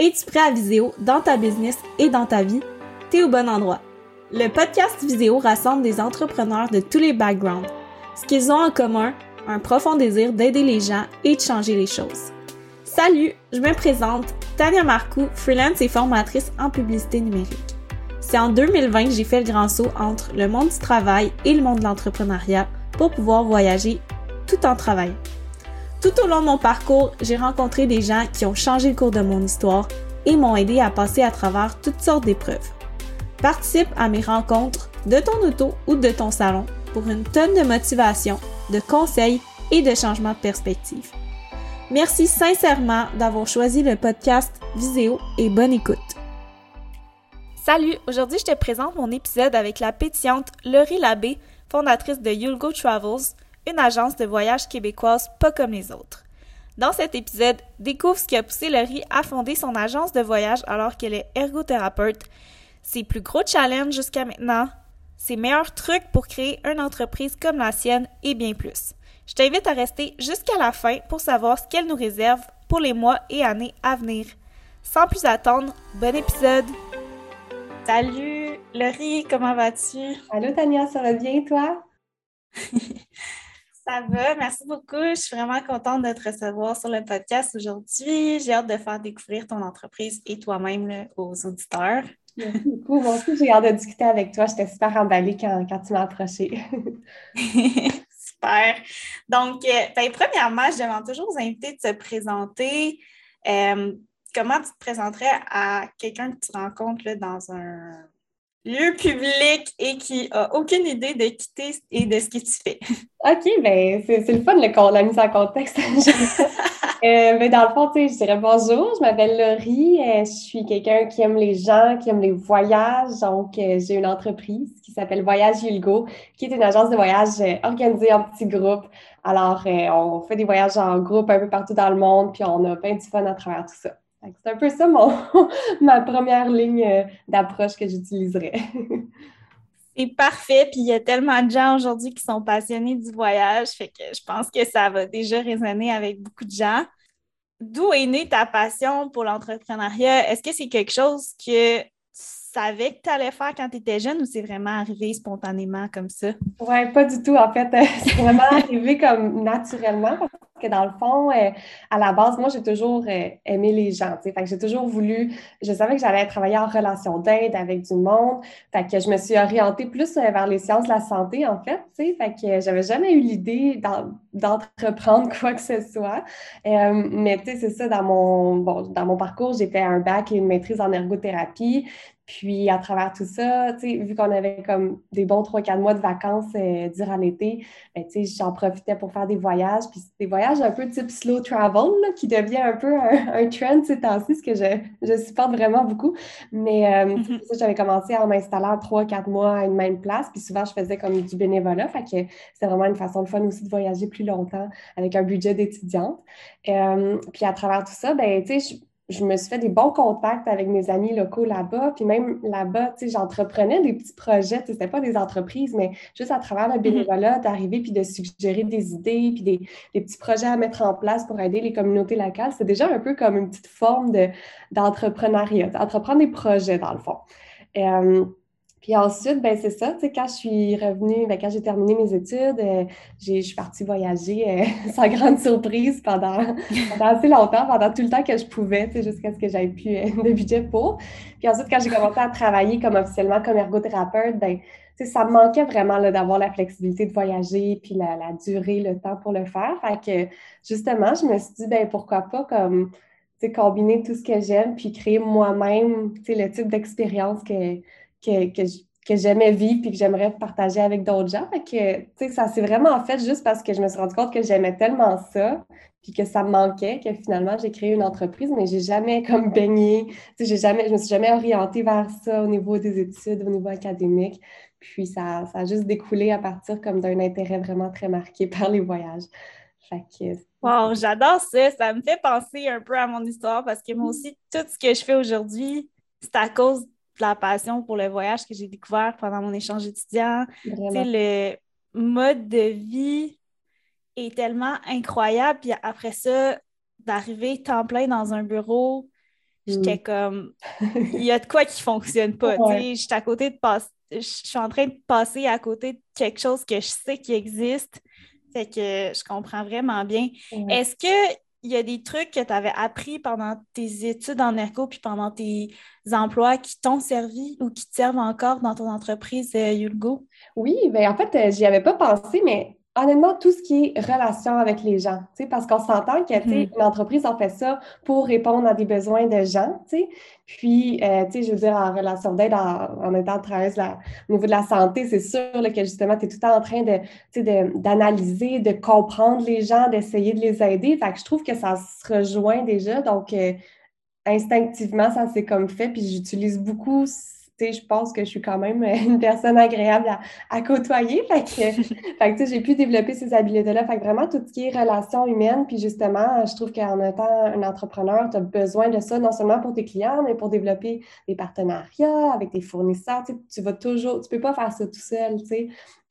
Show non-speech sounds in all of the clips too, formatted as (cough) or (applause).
Es-tu prêt à Viséo dans ta business et dans ta vie? T'es au bon endroit. Le podcast Viséo rassemble des entrepreneurs de tous les backgrounds. Ce qu'ils ont en commun, un profond désir d'aider les gens et de changer les choses. Salut, je me présente, Tania Marcoux, freelance et formatrice en publicité numérique. C'est en 2020 que j'ai fait le grand saut entre le monde du travail et le monde de l'entrepreneuriat pour pouvoir voyager tout en travaillant. Tout au long de mon parcours, j'ai rencontré des gens qui ont changé le cours de mon histoire et m'ont aidé à passer à travers toutes sortes d'épreuves. Participe à mes rencontres de ton auto ou de ton salon pour une tonne de motivation, de conseils et de changements de perspective. Merci sincèrement d'avoir choisi le podcast Viséo et bonne écoute. Salut, aujourd'hui je te présente mon épisode avec la pétillante Laurie Labbé, fondatrice de You'll Go Travels, une agence de voyage québécoise pas comme les autres. Dans cet épisode, découvre ce qui a poussé Laurie à fonder son agence de voyage alors qu'elle est ergothérapeute, ses plus gros challenges jusqu'à maintenant, ses meilleurs trucs pour créer une entreprise comme la sienne et bien plus. Je t'invite à rester jusqu'à la fin pour savoir ce qu'elle nous réserve pour les mois et années à venir. Sans plus attendre, bon épisode! Salut Laurie, comment vas-tu? Allô Tania, ça va bien toi? (laughs) Ça va, merci beaucoup. Je suis vraiment contente de te recevoir sur le podcast aujourd'hui. J'ai hâte de faire découvrir ton entreprise et toi-même aux auditeurs. Merci beaucoup. Moi aussi, j'ai hâte de discuter avec toi. J'étais super emballée quand, tu m'as approchée. (laughs) super. Donc, euh, ben, premièrement, je demande toujours aux invités de se présenter. Euh, comment tu te présenterais à quelqu'un que tu rencontres dans un lieu public et qui n'a aucune idée de quitter et de ce que tu fais. (laughs) OK, bien, c'est le fun, le, la mise en contexte. (laughs) euh, mais dans le fond, tu sais, je dirais bonjour, je m'appelle Laurie, euh, je suis quelqu'un qui aime les gens, qui aime les voyages. Donc, euh, j'ai une entreprise qui s'appelle Voyage Yulgo, qui est une agence de voyage organisée en petits groupes. Alors, on fait des voyages en groupe un peu partout dans le monde, puis on a plein de fun à travers tout ça. C'est un peu ça mon, (laughs) ma première ligne euh, d'approche que j'utiliserais. (laughs) C'est parfait. Puis il y a tellement de gens aujourd'hui qui sont passionnés du voyage, fait que je pense que ça va déjà résonner avec beaucoup de gens. D'où est née ta passion pour l'entrepreneuriat? Est-ce que c'est quelque chose que savais que tu allais faire quand tu étais jeune ou c'est vraiment arrivé spontanément comme ça? Oui, pas du tout. En fait, (laughs) c'est vraiment arrivé comme naturellement que dans le fond, euh, à la base, moi, j'ai toujours euh, aimé les gens. Fait j'ai toujours voulu, je savais que j'allais travailler en relation d'aide avec du monde. Fait que je me suis orientée plus euh, vers les sciences de la santé, en fait. Fait que j'avais jamais eu l'idée d'entreprendre (laughs) quoi que ce soit. mais tu sais, c'est ça, dans mon, bon, dans mon parcours, j'ai fait un bac et une maîtrise en ergothérapie. Puis à travers tout ça, vu qu'on avait comme des bons 3-4 mois de vacances euh, durant l'été, ben, j'en profitais pour faire des voyages. Puis des voyages un peu type slow travel, qui devient un peu un, trend ces temps-ci, ce que je, je, supporte vraiment beaucoup. Mais euh, mm-hmm. ça, j'avais commencé en 3-4 mois à une même place. Puis souvent, je faisais comme du bénévolat. Fait que c'était vraiment une façon de fun aussi de voyager plus longtemps avec un budget d'étudiante. Euh, puis à travers tout ça, ben, tu sais, je me suis fait des bons contacts avec mes amis locaux là-bas. Puis même là-bas, tu sais, j'entreprenais des petits projets. Ce n'était pas des entreprises, mais juste à travers le mm-hmm. bénévolat, d'arriver puis de suggérer des idées puis des, petits projets à mettre en place pour aider les communautés locales. C'est déjà un peu comme une petite forme d'entrepreneuriat, d'entreprendre des projets dans le fond. Euh, puis ensuite, ben c'est ça, tu sais, quand je suis revenue, ben, quand j'ai terminé mes études, euh, je suis partie voyager euh, (laughs) sans grande surprise pendant, assez longtemps, pendant tout le temps que je pouvais, tu sais, jusqu'à ce que j'aie plus euh, de budget pour. Puis ensuite, quand j'ai commencé à travailler comme officiellement comme ergothérapeute, ben tu sais, ça me manquait vraiment d'avoir la flexibilité de voyager, puis la, la, durée, le temps pour le faire. Fait que justement, je me suis dit, ben pourquoi pas comme combiner tout ce que j'aime, puis créer moi-même le type d'expérience que que, que, j'aimais vivre puis que j'aimerais partager avec d'autres gens. que, tu sais, ça s'est vraiment fait juste parce que je me suis rendu compte que j'aimais tellement ça puis que ça me manquait que finalement j'ai créé une entreprise, mais j'ai jamais comme baigné, j'ai jamais, je me suis jamais orientée vers ça au niveau des études, au niveau académique. Puis ça, ça a juste découlé à partir comme d'un intérêt vraiment très marqué (laughs) par les voyages. Fait que, Wow, j'adore ça. Ça me fait penser un peu à mon histoire parce que moi aussi, tout ce que je fais aujourd'hui, c'est à cause la passion pour le voyage que j'ai découvert pendant mon échange étudiant. Le mode de vie est tellement incroyable. Puis après ça, d'arriver temps plein dans un bureau, j'étais mm. comme, (laughs) il y a de quoi qui fonctionne pas. Je suis à côté de passer, je suis en train de passer à côté de quelque chose que je sais qui existe. Fait que je comprends vraiment bien. Est-ce que il y a des trucs que tu avais appris pendant tes études en ergo puis pendant tes emplois qui t'ont servi ou qui te servent encore dans ton entreprise, euh, Yulgo? Oui, bien en fait, euh, j'y avais pas pensé, mais honnêtement, tout ce qui est relation avec les gens, parce qu'on s'entend que mm-hmm. une entreprise en fait ça pour répondre à des besoins de gens, puis, euh, je veux dire, en relation d'aide, en, étant travailleuse au niveau de la santé, c'est sûr que justement, tu es tout le temps en train de, d'analyser, de, comprendre les gens, d'essayer de les aider. Fait que je trouve que ça se rejoint déjà. Donc, euh, instinctivement, ça s'est comme fait. Puis j'utilise beaucoup je pense que je suis quand même (laughs) une personne agréable à, côtoyer. Fait que, (laughs) j'ai pu développer ces habiletés-là. Fait que vraiment, tout ce qui est relations humaines, puis justement, je trouve qu'en étant un entrepreneur, tu as besoin de ça, non seulement pour tes clients, mais pour développer des partenariats avec tes fournisseurs. Tu vas toujours, tu peux pas faire ça tout seul.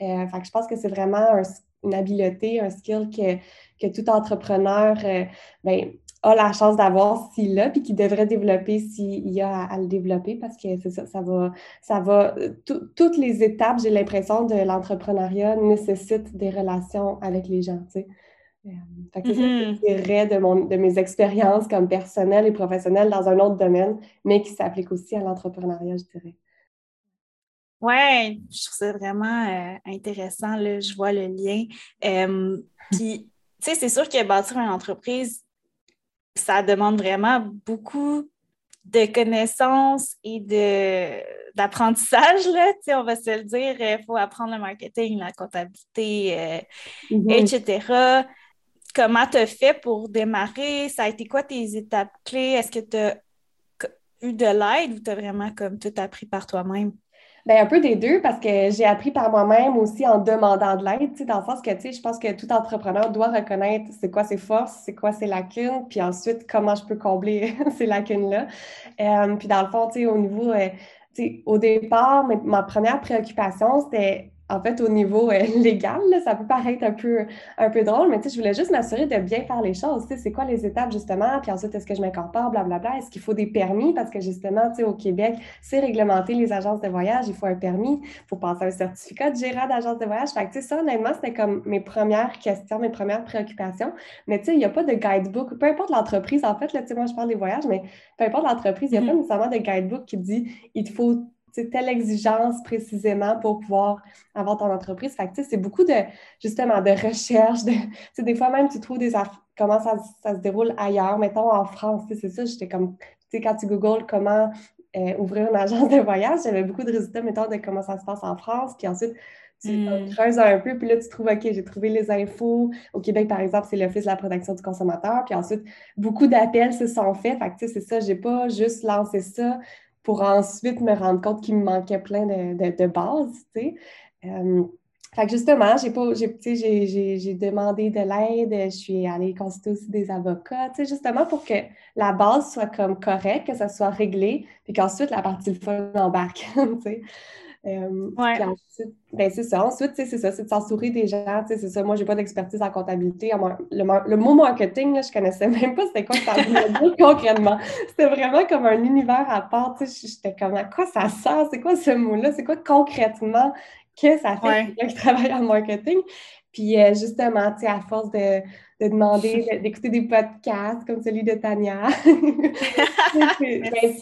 Euh, fait que je pense que c'est vraiment une habileté, un skill que, que tout entrepreneur, euh, ben, a la chance d'avoir s'il l'a, puis qu'il devrait développer s'il y a à, le développer, parce que c'est ça, ça va, ça va, toutes les étapes, j'ai l'impression, de l'entrepreneuriat nécessitent des relations avec les gens, tu sais. Euh, fait que mm-hmm. c'est de, mon, de mes expériences comme personnelles et professionnelles dans un autre domaine, mais qui s'applique aussi à l'entrepreneuriat, je dirais. Oui, je trouve ça vraiment euh, intéressant, là, je vois le lien. Euh, puis, tu sais, c'est sûr que bâtir une entreprise, ça demande vraiment beaucoup de connaissances et d'apprentissage, on va se le dire. Il faut apprendre le marketing, la comptabilité, euh, mm-hmm. etc. Comment tu as fait pour démarrer? Ça a été quoi tes étapes clés? Est-ce que tu as eu de l'aide ou tu as vraiment comme tout appris par toi-même? Bien, un peu des deux, parce que j'ai appris par moi-même aussi en demandant de l'aide, dans le sens que, je pense que tout entrepreneur doit reconnaître c'est quoi ses forces, c'est quoi ses lacunes, puis ensuite, comment je peux combler (laughs) ces lacunes-là. Euh, puis dans le fond, au niveau, euh, au départ, ma première préoccupation, c'était en fait, au niveau euh, (laughs) légal, ça peut paraître un peu, un peu drôle, mais je voulais juste m'assurer de bien faire les choses. C'est quoi les étapes, justement? Puis ensuite, est-ce que je m'incorpore, blablabla? Est-ce qu'il faut des permis? Parce que, justement, au Québec, c'est réglementé les agences de voyage. Il faut un permis pour passer un certificat de gérant d'agence de voyage. Fait que, ça, honnêtement, c'était comme mes premières questions, mes premières préoccupations. Mais, tu sais, il n'y a pas de guidebook. Peu importe l'entreprise, en fait, là, moi, je parle des voyages, mais peu importe l'entreprise, il n'y a pas mm-hmm. nécessairement de guidebook qui dit il faut telle exigence précisément pour pouvoir avoir ton entreprise. Fait que, c'est beaucoup de, justement, de recherche. De, des fois même, tu trouves des comment ça, ça, se déroule ailleurs. Mettons, en France, c'est ça, j'étais comme, tu sais, quand tu googles comment euh, ouvrir une agence de voyage, j'avais beaucoup de résultats, mettons, de comment ça se passe en France. Puis ensuite, tu hmm. creuses un peu, puis là, tu trouves, OK, j'ai trouvé les infos. Au Québec, par exemple, c'est l'Office de la protection du consommateur. Puis ensuite, beaucoup d'appels se sont faits. Fait que, tu sais, c'est ça, j'ai pas juste lancé ça pour ensuite me rendre compte qu'il me manquait plein de, de, bases, tu sais. Euh, fait que justement, j'ai pas, j'ai, demandé de l'aide, je suis allée consulter aussi des avocats, tu sais, justement pour que la base soit comme correcte, que ça soit réglé, puis qu'ensuite la partie le fun embarque, (laughs) tu sais. Euh, ben, c'est ça. Ensuite, c'est ça, c'est de s'entourer des gens. C'est ça. Moi, j'ai pas d'expertise en comptabilité. Le, mot marketing, là, je connaissais (laughs) même pas c'était quoi ça voulait dire concrètement. C'était vraiment comme un univers à part. J'étais comme à quoi ça sert? C'est quoi ce mot-là? C'est quoi concrètement que ça fait quelqu'un qui (laughs) travaille en marketing? Puis euh, justement, tu sais, à force de, de demander (laughs) d'écouter des podcasts comme celui de Tania. (laughs) Ben,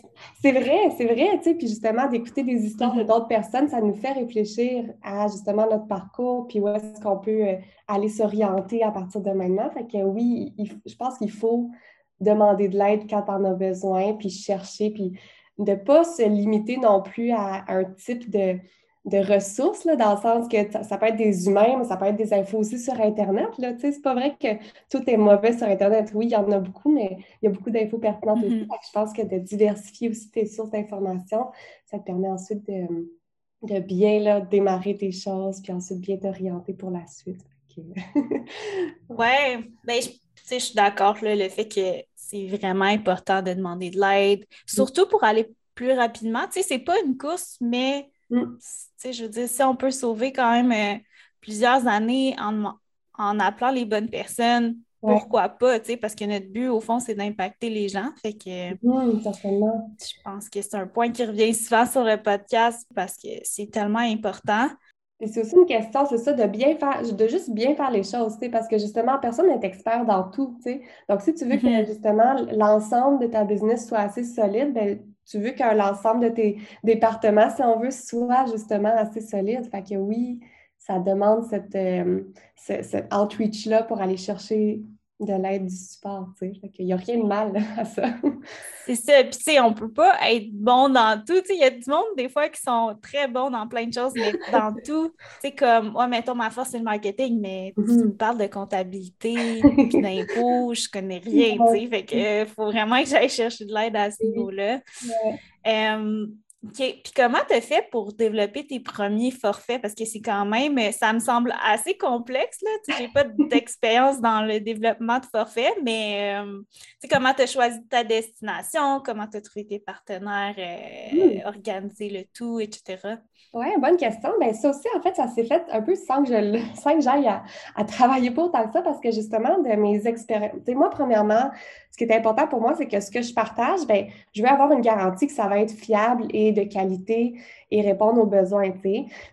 c'est vrai, c'est vrai, tu sais, puis justement d'écouter des histoires de mm-hmm. d'autres personnes, ça nous fait réfléchir à justement notre parcours, puis où est-ce qu'on peut euh, aller s'orienter à partir de maintenant. Fait que oui, je pense qu'il faut demander de l'aide quand on a besoin, puis chercher, puis de ne pas se limiter non plus à un type de de ressources, là, dans le sens que ça, peut être des humains, mais ça peut être des infos aussi sur Internet. C'est pas vrai que tout est mauvais sur Internet. Oui, il y en a beaucoup, mais il y a beaucoup d'infos pertinentes aussi. Mm-hmm. Je pense que de diversifier aussi tes sources d'information, ça te permet ensuite de, de bien là, démarrer tes choses, puis ensuite bien t'orienter pour la suite. (laughs) oui, ben, je, je suis d'accord, le fait que c'est vraiment important de demander de l'aide, surtout pour aller plus rapidement. Tu sais, c'est pas une course, mais Mm. Je veux dire, si on peut sauver quand même euh, plusieurs années en, en, appelant les bonnes personnes, pourquoi pas, parce que notre but, au fond, c'est d'impacter les gens. Fait que mmh, certainement. je pense que c'est un point qui revient souvent sur le podcast parce que c'est tellement important. Et c'est aussi une question, c'est ça, de bien faire, de juste bien faire les choses, parce que justement, personne n'est expert dans tout. Donc, si tu veux que mm-hmm. justement l'ensemble de ta business soit assez solide, ben, tu veux que l'ensemble de tes départements, si on veut, soit justement assez solide. Fait que oui, ça demande cette, euh, cet outreach-là pour aller chercher de l'aide, du support, tu sais. Il n'y a rien de mal (laughs) à ça. C'est ça. Puis, tu sais, on peut pas être bon dans tout. Tu sais, il y a du monde, des fois, qui sont très bons dans plein de choses, mais (laughs) dans tout, tu sais, comme, ouais, mettons, ma force, c'est le marketing, mais tu mm-hmm. me parles de comptabilité, puis d'impôts, je connais rien, tu sais. Fait que faut vraiment que j'aille chercher de l'aide à ce niveau-là. Puis comment tu as fait pour développer tes premiers forfaits? Parce que c'est quand même, ça me semble assez complexe. Je n'ai pas (laughs) d'expérience dans le développement de forfaits, mais euh, comment tu as choisi ta destination, comment tu as trouvé tes partenaires, euh, hmm. organiser le tout, etc. Oui, bonne question. Bien, ça aussi, en fait, ça s'est fait un peu sans que je (laughs) que j'aille à, à, travailler pour tant que ça, parce que justement, de mes expériences. Moi, premièrement, ce qui est important pour moi, c'est que ce que je partage, bien, je veux avoir une garantie que ça va être fiable et de qualité et répondre aux besoins.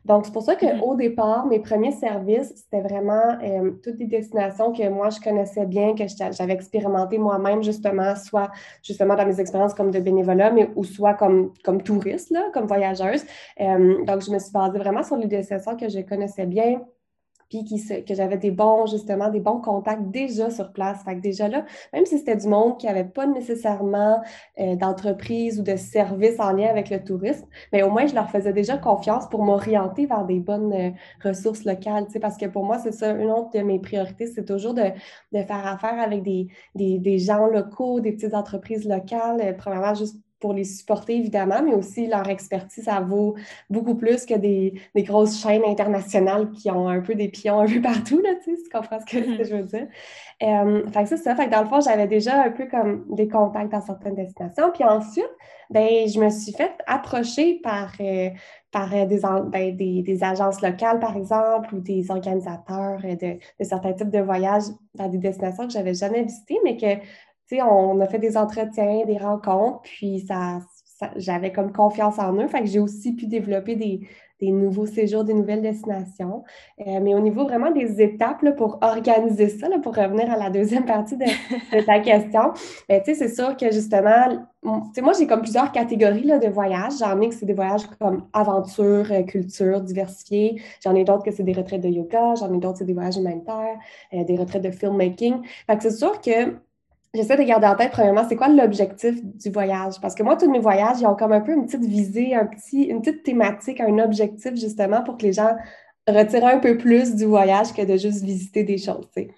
Donc, c'est pour ça qu'au mm-hmm. départ, mes premiers services, c'était vraiment euh, toutes des destinations que moi, je connaissais bien, que j'avais expérimenté moi-même, justement, soit justement dans mes expériences comme de bénévolat, mais ou soit comme, comme touriste, là, comme voyageuse. Euh, donc, je me suis basée vraiment sur les destinations que je connaissais bien puis que j'avais des bons, justement, des bons contacts déjà sur place. Fait que déjà là, même si c'était du monde qui n'avait pas nécessairement euh, d'entreprise ou de service en lien avec le tourisme, mais au moins, je leur faisais déjà confiance pour m'orienter vers des bonnes euh, ressources locales, tu sais, parce que pour moi, c'est ça, une autre de mes priorités, c'est toujours de, faire affaire avec des, des, gens locaux, des petites entreprises locales, euh, premièrement, juste pour les supporter, évidemment, mais aussi leur expertise, ça vaut beaucoup plus que des, grosses chaînes internationales qui ont un peu des pions un peu partout, là, tu comprends ce que, je veux dire. Euh, fait que c'est ça. Fait que dans le fond, j'avais déjà un peu comme des contacts dans certaines destinations. Puis ensuite, ben, je me suis fait approcher par, euh, par euh, ben, des, des, agences locales, par exemple, ou des organisateurs de, de certains types de voyages dans des destinations que j'avais jamais visitées, mais que on a fait des entretiens, des rencontres, puis ça, j'avais comme confiance en eux. Fait que j'ai aussi pu développer des, nouveaux séjours, des nouvelles destinations. Euh, mais au niveau vraiment des étapes pour organiser ça, pour revenir à la deuxième partie de, ta question, ben, c'est sûr que justement, moi, j'ai comme plusieurs catégories là, de voyages. J'en ai que c'est des voyages comme aventure, euh, culture, diversifiés. J'en ai d'autres que c'est des retraites de yoga. J'en ai d'autres c'est des voyages humanitaires, euh, des retraites de filmmaking. Fait que c'est sûr que J'essaie de garder en tête, premièrement, c'est quoi l'objectif du voyage? Parce que moi, tous mes voyages, ils ont comme un peu une petite visée, un petit, une petite thématique, un objectif, justement, pour que les gens retirent un peu plus du voyage que de juste visiter des choses, tu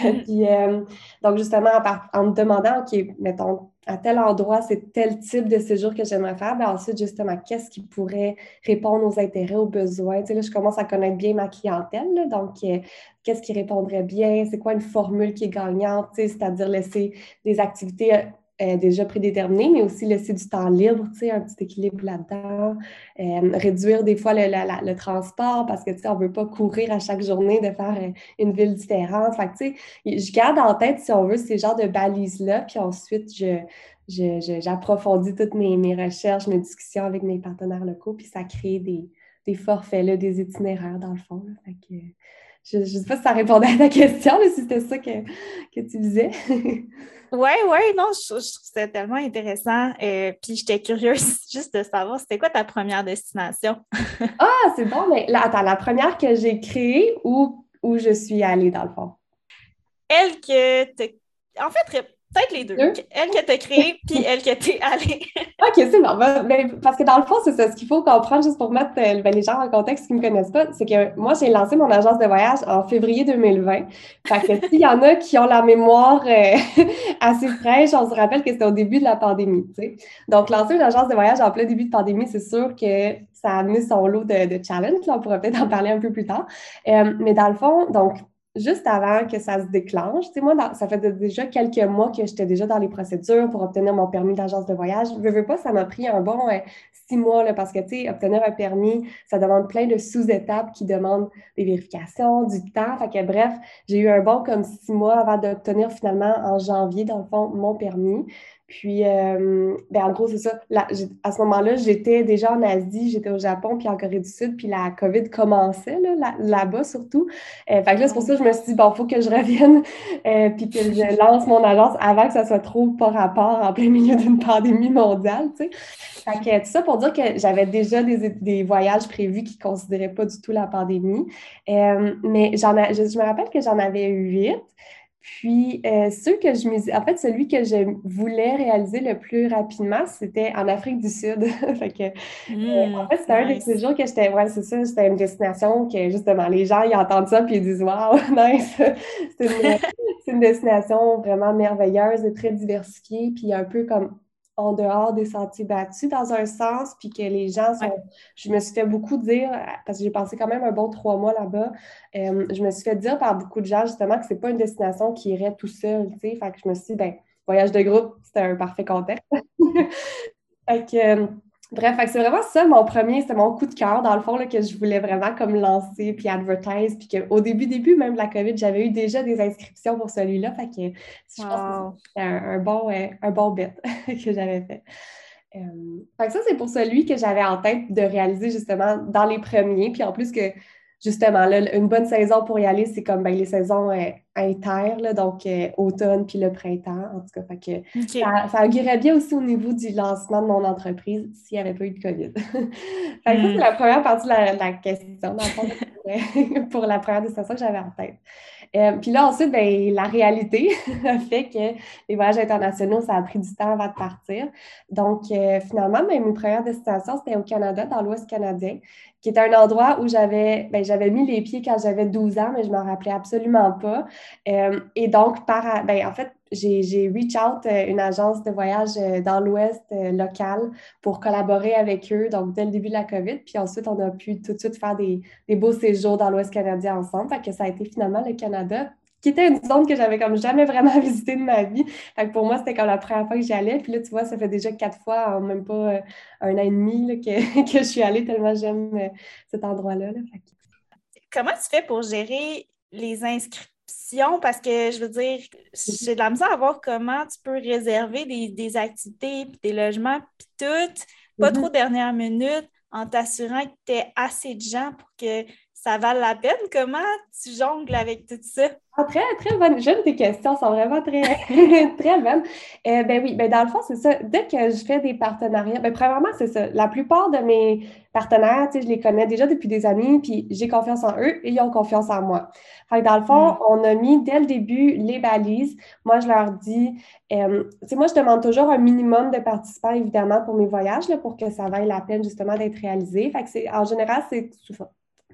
(laughs) Puis, euh, donc, justement, en, me demandant, OK, mettons, à tel endroit, c'est tel type de séjour que j'aimerais faire. Ben ensuite, justement, qu'est-ce qui pourrait répondre aux intérêts, aux besoins? Tu là, je commence à connaître bien ma clientèle. donc, euh, qu'est-ce qui répondrait bien? C'est quoi une formule qui est gagnante? Tu sais, c'est-à-dire laisser des activités euh, euh, déjà prédéterminées, mais aussi laisser du temps libre, un petit équilibre là-dedans. réduire des fois le, le, transport parce que, on ne veut pas courir à chaque journée de faire une ville différente. Fait je garde en tête, si on veut, ces genres de balises-là, puis ensuite, je j'approfondis toutes mes, mes, recherches, mes discussions avec mes partenaires locaux, puis ça crée des, des forfaits, là, des itinéraires dans le fond. je ne sais pas si ça répondait à ta (laughs) question, mais si c'était ça que, que, tu disais. (laughs) oui, oui, non, je, trouve ça tellement intéressant. Euh, puis j'étais curieuse (laughs) juste de savoir, c'était quoi ta première destination? (laughs) ah, c'est bon, mais là, attends, la première que j'ai créée ou où je suis allée dans le fond? Elle que En fait, Peut-être les deux. Elle qui t'a créé, (laughs) puis elle qui t'es allée. OK, c'est bon. Ben, parce que dans le fond, c'est ça. Ce qu'il faut comprendre, juste pour mettre euh, ben, les gens en contexte qui ne me connaissent pas, c'est que moi, j'ai lancé mon agence de voyage en février 2020. Fait que s'il y en a qui ont la mémoire euh, (laughs) assez fraîche, on se rappelle que c'était au début de la pandémie. Donc, lancer une agence de voyage en plein début de pandémie, c'est sûr que ça a amené son lot de, de challenges. on pourrait peut-être en parler un peu plus tard. Euh, mais dans le fond, donc, juste avant que ça se déclenche, tu sais, moi, ça fait déjà quelques mois que j'étais déjà dans les procédures pour obtenir mon permis d'agence de voyage. Je veux, pas, ça m'a pris un bon euh, six mois, là, parce que, tu sais, obtenir un permis, ça demande plein de sous-étapes qui demandent des vérifications, du temps. Fait que, bref, j'ai eu un bon comme six mois avant d'obtenir finalement en janvier, dans le fond, mon permis. Puis, euh, ben en gros, c'est ça. à ce moment-là, j'étais déjà en Asie, j'étais au Japon, puis en Corée du Sud, puis la COVID commençait là-bas surtout. Euh, fait que là, c'est pour ça que je me suis dit, bon, il faut que je revienne, (laughs) euh, puis que je lance mon agence avant que ça soit trop pas rapport en plein milieu d'une pandémie mondiale, tu tout ça pour dire que j'avais déjà des, voyages prévus qui ne considéraient pas du tout la pandémie. mais j'en je, je me rappelle que j'en avais huit. Puis, euh, ceux que je me... En fait, celui que je voulais réaliser le plus rapidement, c'était en Afrique du Sud. (laughs) fait que, euh, en fait, c'était un des séjours que j'étais... Ouais, c'est ça, c'était une destination que, justement, les gens, ils entendent ça puis ils disent « Wow, (laughs) nice! » C'est une, (laughs) une destination vraiment merveilleuse et très diversifiée, puis un peu comme en dehors des sentiers battus dans un sens, puis que les gens sont... Je me suis fait beaucoup dire, parce que j'ai passé quand même un bon trois mois là-bas, euh, je me suis fait dire par beaucoup de gens justement que c'est pas une destination qui irait tout seul, tu sais, fait que je me suis dit, ben, voyage de groupe, c'était un parfait contexte. (laughs) fait que... Euh, Bref, c'est vraiment ça mon premier, c'était mon coup de cœur, dans le fond, là, que je voulais vraiment comme lancer, puis advertise, puis qu'au début, début même de la COVID, j'avais eu déjà des inscriptions pour celui-là, fait que je pense que c'était un, bon, euh, un bon bet (laughs) que j'avais fait. Euh, fait que ça, c'est pour celui que j'avais en tête de réaliser justement dans les premiers, puis en plus que justement, là, une bonne saison pour y aller, c'est comme ben, les saisons euh, inter, donc euh, automne puis le printemps, en tout cas. Fait que ça, ça, augurait bien aussi au niveau du lancement de mon entreprise s'il n'y avait pas eu de COVID. (laughs) fait ça, c'est hmm. la première partie de la, question, (laughs) pour la première destination que j'avais en tête. Euh, puis là, ensuite, ben, la réalité a (laughs) fait que les voyages internationaux, ça a pris du temps avant de partir. Donc, finalement, ben, mes premières destinations, c'était au Canada, dans l'Ouest canadien qui est un endroit où j'avais ben, j'avais mis les pieds quand j'avais 12 ans, mais je m'en rappelais absolument pas. Euh, et donc, par, ben, en fait, j'ai reach out euh, une agence de voyage euh, dans l'Ouest local pour collaborer avec eux, donc dès le début de la COVID. Puis ensuite, on a pu tout de suite faire des, beaux séjours dans l'Ouest canadien ensemble. Fait que ça a été finalement le Canada qui était une zone que j'avais comme jamais vraiment (laughs) visité de ma vie. Fait que pour moi, c'était comme la première fois que j'y allais. Puis là, tu vois, ça fait déjà quatre fois en même pas euh, un an et demi (laughs) que, je suis allée tellement j'aime euh, cet endroit-là. Comment tu fais pour gérer les Parce que je veux dire, j'ai de la misère à voir comment tu peux réserver des, des activités, puis des logements, puis tout, pas mm-hmm. trop dernière minute, en t'assurant que tu aies assez de gens pour que ça vale la peine? Comment tu jongles avec tout ça? Ah, très, très bonne. J'aime tes questions, sont vraiment très, (laughs) très bonnes. Euh, ben oui, ben dans le fond, c'est ça. Dès que je fais des partenariats, ben premièrement, c'est ça. La plupart de mes partenaires, tu sais, je les connais déjà depuis des années, puis j'ai confiance en eux et ils ont confiance en moi. Fait que dans le fond, mm. on a mis dès le début les balises. Moi, je leur dis, euh, tu sais, moi, je demande toujours un minimum de participants, évidemment, pour mes voyages, là, pour que ça vaille la peine, justement, d'être réalisé. Fait que c'est, en général, c'est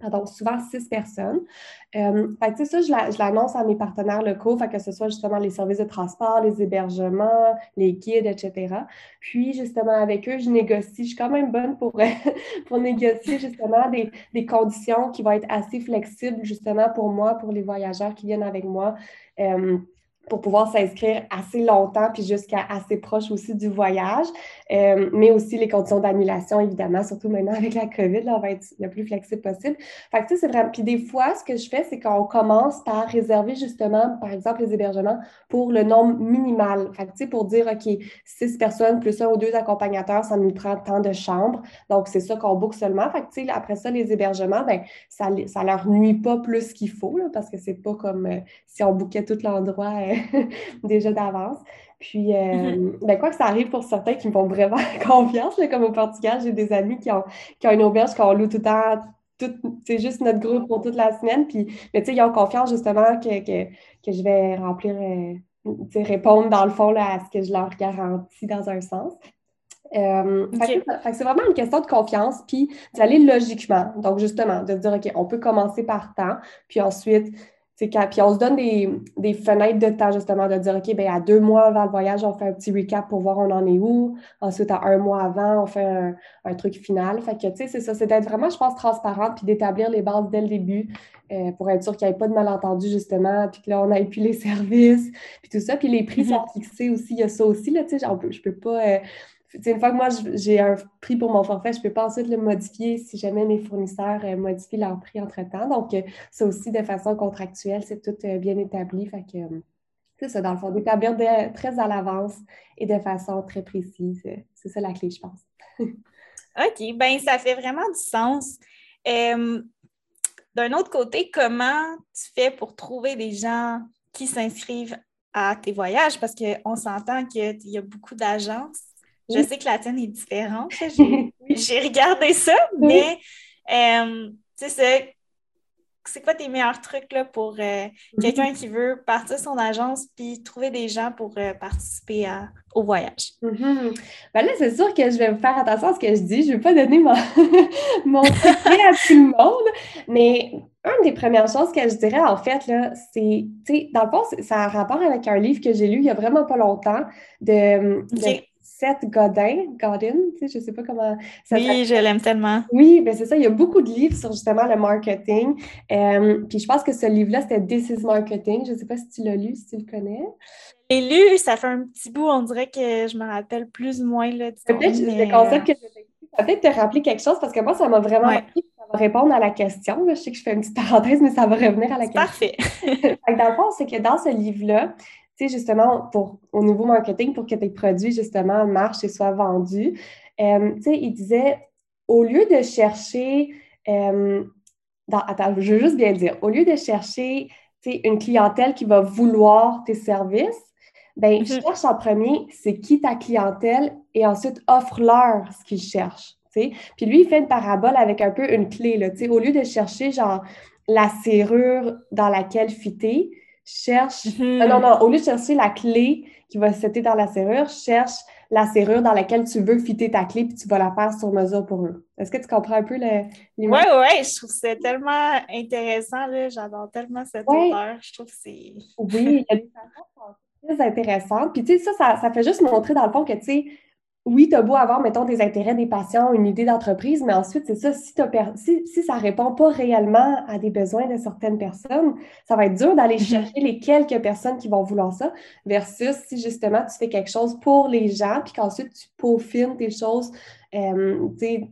donc souvent six personnes. Euh, fait ça, je l'annonce à mes partenaires locaux, fait que ce soit justement les services de transport, les hébergements, les guides, etc. Puis, justement, avec eux, je négocie. Je suis quand même bonne pour, (laughs) pour négocier justement des, des, conditions qui vont être assez flexibles, justement, pour moi, pour les voyageurs qui viennent avec moi. Euh, pour pouvoir s'inscrire assez longtemps, puis jusqu'à assez proche aussi du voyage, euh, mais aussi les conditions d'annulation, évidemment, surtout maintenant avec la COVID, là, on va être le plus flexible possible. Fait que, tu sais, c'est vraiment... Puis des fois, ce que je fais, c'est qu'on commence par réserver justement, par exemple, les hébergements pour le nombre minimal. Fait que, tu sais, pour dire, OK, six personnes plus un ou deux accompagnateurs, ça nous prend tant de chambres. Donc, c'est ça qu'on book seulement. Fait que, tu sais, après ça, les hébergements, ben ça, ça leur nuit pas plus qu'il faut, parce que c'est pas comme euh, si on bookait tout l'endroit euh, (laughs) déjà d'avance. Puis, euh, mm-hmm. ben, quoi que ça arrive pour certains qui me font vraiment (laughs) confiance, comme au Portugal, j'ai des amis qui ont, qui ont une auberge qu'on loue tout le temps, c'est juste notre groupe pour toute la semaine. Puis, mais tu sais, ils ont confiance justement que, que, que je vais remplir, euh, répondre dans le fond là, à ce que je leur garantis dans un sens. Euh, c'est vraiment une question de confiance, puis d'aller logiquement. Donc, justement, de dire, OK, on peut commencer par temps, puis ensuite, puis on se donne des, fenêtres de temps, justement, de dire, OK, bien, à deux mois avant le voyage, on fait un petit recap pour voir on en est où. Ensuite, à un mois avant, on fait un, truc final. Fait que, tu sais, c'est ça, c'est d'être vraiment, je pense, transparente, puis d'établir les bases dès le début euh, pour être sûr qu'il n'y ait pas de malentendu, justement, puis que là, on ait plus les (laughs) services, puis tout ça. Puis les prix mm-hmm. sont fixés aussi, il y a ça aussi, là, tu sais, je peux pas... Euh, une fois que moi j'ai un prix pour mon forfait, je peux pas ensuite le modifier si jamais mes fournisseurs euh, modifient leur prix entre-temps. Donc, euh, ça aussi, de façon contractuelle, c'est tout euh, bien établi. Fait que c'est ça, dans le fond, d'établir très à l'avance et de façon très précise. C'est ça la clé, je pense. (laughs) OK, bien, ça fait vraiment du sens. D'un autre côté, comment tu fais pour trouver des gens qui s'inscrivent à tes voyages? Parce qu'on s'entend qu'il y a beaucoup d'agences je sais que la tienne est différente. (laughs) J'ai regardé ça, mais euh, tu sais, c'est quoi tes meilleurs trucs là, pour euh, mhm. quelqu'un qui veut partir son agence puis trouver des gens pour euh, participer au voyage? Ben là, c'est sûr que je vais faire attention à ce que je dis. Je ne vais pas donner mon, (laughs) mon secret à tout le monde, mais une des premières choses que je dirais, en fait, là, c'est, tu sais, dans le fond, ça a rapport avec un livre que j'ai lu il n'y a vraiment pas longtemps de, Seth Godin, Godin, tu sais, je sais pas comment ça Oui, je l'aime tellement. Oui, ben c'est ça, il y a beaucoup de livres sur justement le marketing. Euh, puis je pense que ce livre-là, c'était This is Marketing. Je sais pas si tu l'as lu, si tu le connais. J'ai lu, ça fait un petit bout, on dirait que je me rappelle plus ou moins. Peut-être mais... le concept que ça peut te rappeler quelque chose parce que moi, ça m'a vraiment appris ça va répondre à la question. Je sais que je fais une petite parenthèse, mais ça va revenir à la question. Parfait. (laughs) dans le fond, c'est que dans ce livre-là, justement, pour, au niveau marketing, pour que tes produits, justement, marchent et soient vendus, euh, tu sais, il disait, au lieu de chercher, euh, attends, je veux juste bien dire, au lieu de chercher, une clientèle qui va vouloir tes services, ben, mm-hmm. cherche en premier, c'est qui ta clientèle, et ensuite offre-leur ce qu'ils cherchent. sais. Puis lui, il fait une parabole avec un peu une clé. Là, au lieu de chercher genre la serrure dans laquelle fitter, cherche. Mm-hmm. non, non, au lieu de chercher la clé qui va se dans la serrure, cherche la serrure dans laquelle tu veux fitter ta clé puis tu vas la faire sur mesure pour eux. Est-ce que tu comprends un peu le. Oui, oui, je trouve c'est tellement intéressant. J'adore tellement cette ouais. Je trouve que c'est. oui, il y a des façons très intéressantes. Puis, tu sais, ça, ça, ça fait juste montrer dans le fond que, tu sais, oui, tu as beau avoir, mettons, des intérêts des patients, une idée d'entreprise, mais ensuite, c'est ça, si, si, si, ça ne répond pas réellement à des besoins de certaines personnes, ça va être dur d'aller mm-hmm. chercher les quelques personnes qui vont vouloir ça, versus si justement tu fais quelque chose pour les gens, puis qu'ensuite tu peaufines tes choses, euh,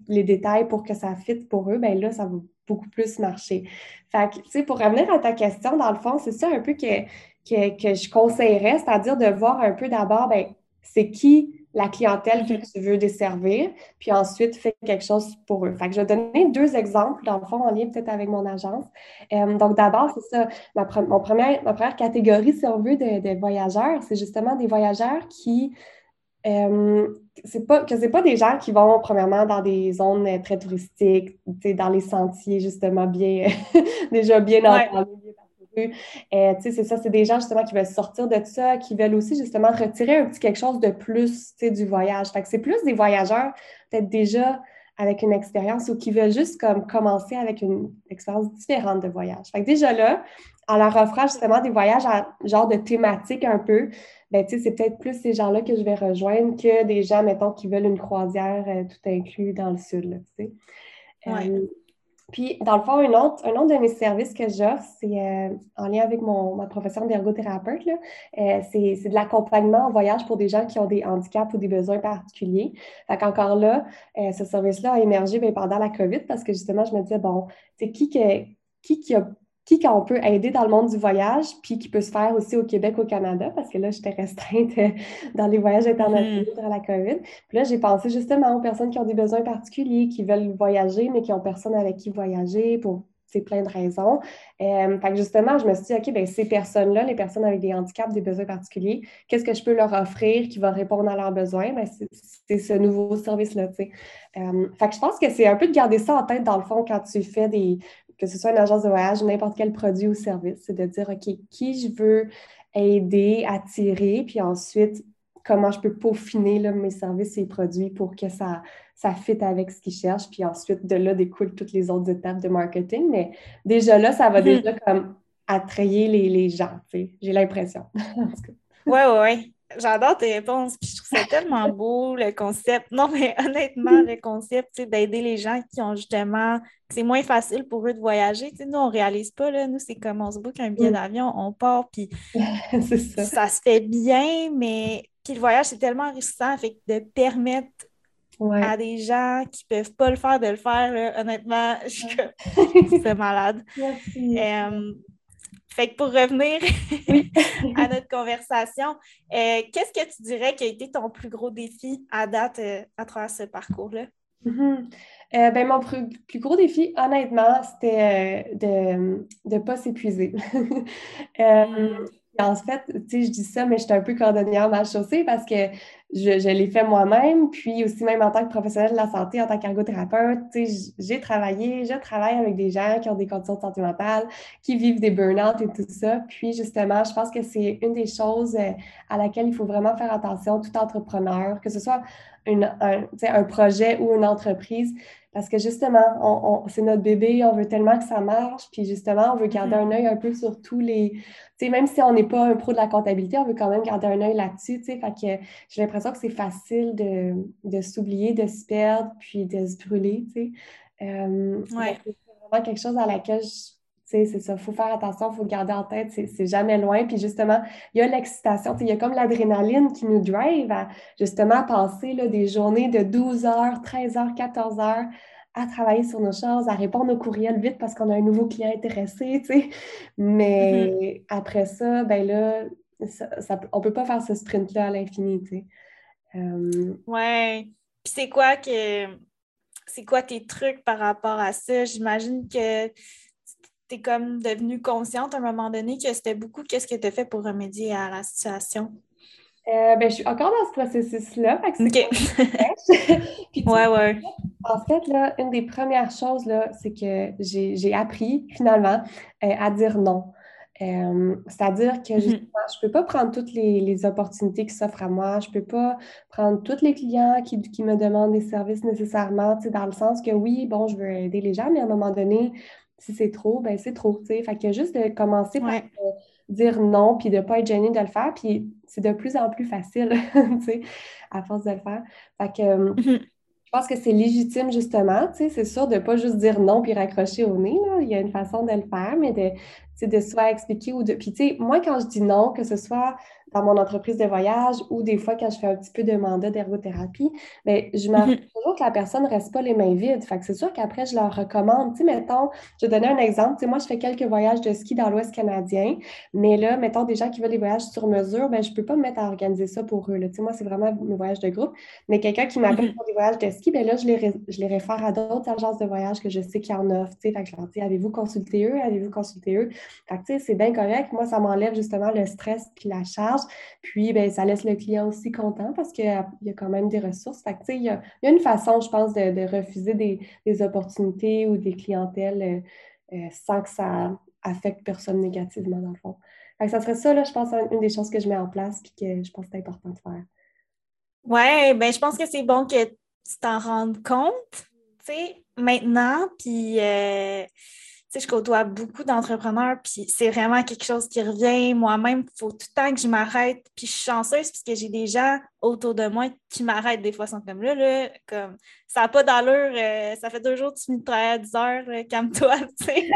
les détails pour que ça fitte pour eux, ben là, ça va beaucoup plus marcher. Fait que, tu sais, pour revenir à ta question, dans le fond, c'est ça un peu que, que, que je conseillerais, c'est-à-dire de voir un peu d'abord, ben, c'est qui la clientèle que tu veux desservir, puis ensuite fais quelque chose pour eux. Fait que je vais donner deux exemples, dans le fond, en lien peut-être avec mon agence. Euh, donc, d'abord, c'est ça, ma, mon première, ma première catégorie, si on veut, de, voyageurs, c'est justement des voyageurs qui. Euh, c'est pas que c'est pas des gens qui vont premièrement dans des zones très touristiques, dans les sentiers justement bien (laughs) déjà bien entendus, euh, c'est ça, c'est des gens justement qui veulent sortir de ça, qui veulent aussi justement retirer un petit quelque chose de plus du voyage. Fait que c'est plus des voyageurs peut-être déjà avec une expérience ou qui veulent juste comme commencer avec une expérience différente de voyage. Fait que déjà là, en leur offrant justement des voyages à genre de thématique un peu, ben, c'est peut-être plus ces gens-là que je vais rejoindre que des gens, mettons, qui veulent une croisière euh, tout inclus dans le sud. Là, euh, puis, dans le fond, un autre, un autre de mes services que j'offre, c'est euh, en lien avec mon, ma profession d'ergothérapeute, euh, c'est de l'accompagnement en voyage pour des gens qui ont des handicaps ou des besoins particuliers. Fait qu'encore là, euh, ce service-là a émergé bien, pendant la COVID parce que justement, je me disais, bon, c'est qui, que, qui qui a qui qu'on peut aider dans le monde du voyage, puis qui peut se faire aussi au Québec, au Canada, parce que là, j'étais restreinte dans les voyages internationaux mm-hmm. durant la COVID. Puis là, j'ai pensé justement aux personnes qui ont des besoins particuliers, qui veulent voyager, mais qui ont personne avec qui voyager pour c'est plein de raisons. Euh, fait que justement, je me suis dit, OK, bien, ces personnes-là, les personnes avec des handicaps, des besoins particuliers, qu'est-ce que je peux leur offrir qui va répondre à leurs besoins? Ben, c'est ce nouveau service-là. Euh, fait que je pense que c'est un peu de garder ça en tête, dans le fond, quand tu fais des, que ce soit une agence de voyage, n'importe quel produit ou service, c'est de dire, OK, qui je veux aider, attirer, puis ensuite, comment je peux peaufiner là, mes services et produits pour que ça, ça fit avec ce qu'ils cherchent. Puis ensuite, de là découlent toutes les autres étapes de marketing. Mais déjà là, ça va mm-hmm. déjà comme attrayer les, les gens, j'ai l'impression. Oui, oui, oui. J'adore tes réponses, puis je trouve ça tellement (laughs) beau, le concept. Non, mais honnêtement, le concept, c'est d'aider les gens qui ont justement, c'est moins facile pour eux de voyager. nous, on ne réalise pas, là. Nous, c'est comme on se boucle un billet mm. d'avion, on part, puis (laughs) ça. ça. se fait bien, mais puis le voyage, c'est tellement enrichissant, fait de permettre à des gens qui ne peuvent pas le faire de le faire, honnêtement, c'est malade. (laughs) Merci. Fait que pour revenir (laughs) à notre conversation, euh, qu'est-ce que tu dirais qui a été ton plus gros défi à date euh, à travers ce parcours-là? Mm-hmm. Euh, ben, mon plus, gros défi, honnêtement, c'était de ne pas s'épuiser. (laughs) Mm. En fait, tu sais, je dis ça, mais j'étais un peu cordonnière mal chaussée parce que je, l'ai fait moi-même. Puis aussi, même en tant que professionnelle de la santé, en tant qu'ergothérapeute, tu sais, j'ai travaillé, je travaille avec des gens qui ont des conditions de santé mentale, qui vivent des burn-out et tout ça. Puis justement, je pense que c'est une des choses euh, à laquelle il faut vraiment faire attention, tout entrepreneur, que ce soit une, un, un projet ou une entreprise, parce que justement, on, c'est notre bébé, on veut tellement que ça marche, puis justement, on veut garder mm-hmm. un œil un peu sur tous les... Tu sais, même si on n'est pas un pro de la comptabilité, on veut quand même garder un œil là-dessus, tu sais, fait que j'ai l'impression que c'est facile de, de s'oublier, de se perdre, puis de se brûler, tu sais. Euh, c'est vraiment quelque chose à laquelle je c'est ça, il faut faire attention, il faut le garder en tête, c'est jamais loin. Puis justement, il y a l'excitation, il y a comme l'adrénaline qui nous drive à justement passer là, des journées de 12 heures, 13 heures, 14 heures à travailler sur nos choses, à répondre aux courriels vite parce qu'on a un nouveau client intéressé, tu sais. Mais mm-hmm. après ça, ben là, on ne peut pas faire ce sprint-là à l'infini, tu sais. Euh, ouais. Puis c'est quoi que c'est quoi tes trucs par rapport à ça? J'imagine que tu es comme devenue consciente à un moment donné que c'était beaucoup qu'est-ce que tu as fait pour remédier à la situation? Euh, ben, je suis encore dans ce processus-là. OK. (laughs) ouais, ouais. En fait, là, une des premières choses, là, c'est que j'ai appris finalement euh, à dire non. Euh, c'est-à-dire que mm-hmm. je ne peux pas prendre toutes les, opportunités qui s'offrent à moi. Je ne peux pas prendre tous les clients qui, qui, me demandent des services nécessairement, dans le sens que oui, bon, je veux aider les gens, mais à un moment donné, si c'est trop, ben c'est trop, tu sais. Fait que juste de commencer par euh, dire non, puis de ne pas être gêné de le faire, puis c'est de plus en plus facile, (laughs) tu sais, à force de le faire. Fait que euh, mm-hmm. je pense que c'est légitime, justement, tu sais, c'est sûr de ne pas juste dire non puis raccrocher au nez, là. Il y a une façon de le faire, mais de, de soit expliquer ou de... Puis, tu sais, moi, quand je dis non, que ce soit dans mon entreprise de voyage ou des fois quand je fais un petit peu de mandat d'ergothérapie, bien, je m'assure mhm. (laughs) toujours que la personne ne reste pas les mains vides. Fait que c'est sûr qu'après, je leur recommande. Tu sais, mettons, je vais donner un exemple. Tu sais, moi, je fais quelques voyages de ski dans l'Ouest canadien, mais là, mettons, des gens qui veulent des voyages sur mesure, ben, je ne peux pas me mettre à organiser ça pour eux. Là. Tu sais, moi, c'est vraiment mes voyages de groupe. Mais quelqu'un qui m'appelle (laughs) pour des voyages de ski, bien là, je les, je les réfère à d'autres agences de voyage que je sais qu'il y en offrent. Tu sais, fait que je leur dis, avez-vous consulté eux? Avez-vous consulté eux? Fait que, tu sais, c'est bien correct. Moi, ça m'enlève justement le stress puis la charge. Puis, ben, ça laisse le client aussi content parce qu'il y a quand même des ressources. il, y a, une façon, je pense, de, refuser des, opportunités ou des clientèles euh, euh, sans que ça affecte personne négativement, dans le fond. ça serait ça, là, je pense, une des choses que je mets en place et que je pense que c'est important de faire. Oui, ben, je pense que c'est bon que tu t'en rendes compte, maintenant, puis... Euh, sais, je côtoie beaucoup d'entrepreneurs, puis c'est vraiment quelque chose qui revient. Moi-même, il faut tout le temps que je m'arrête. Puis je suis chanceuse parce que j'ai des gens autour de moi qui m'arrêtent des fois, sont comme là, là comme ça n'a pas d'allure, euh, ça fait deux jours que tu me travailles à 10 heures, calme-toi, (laughs) tu sais.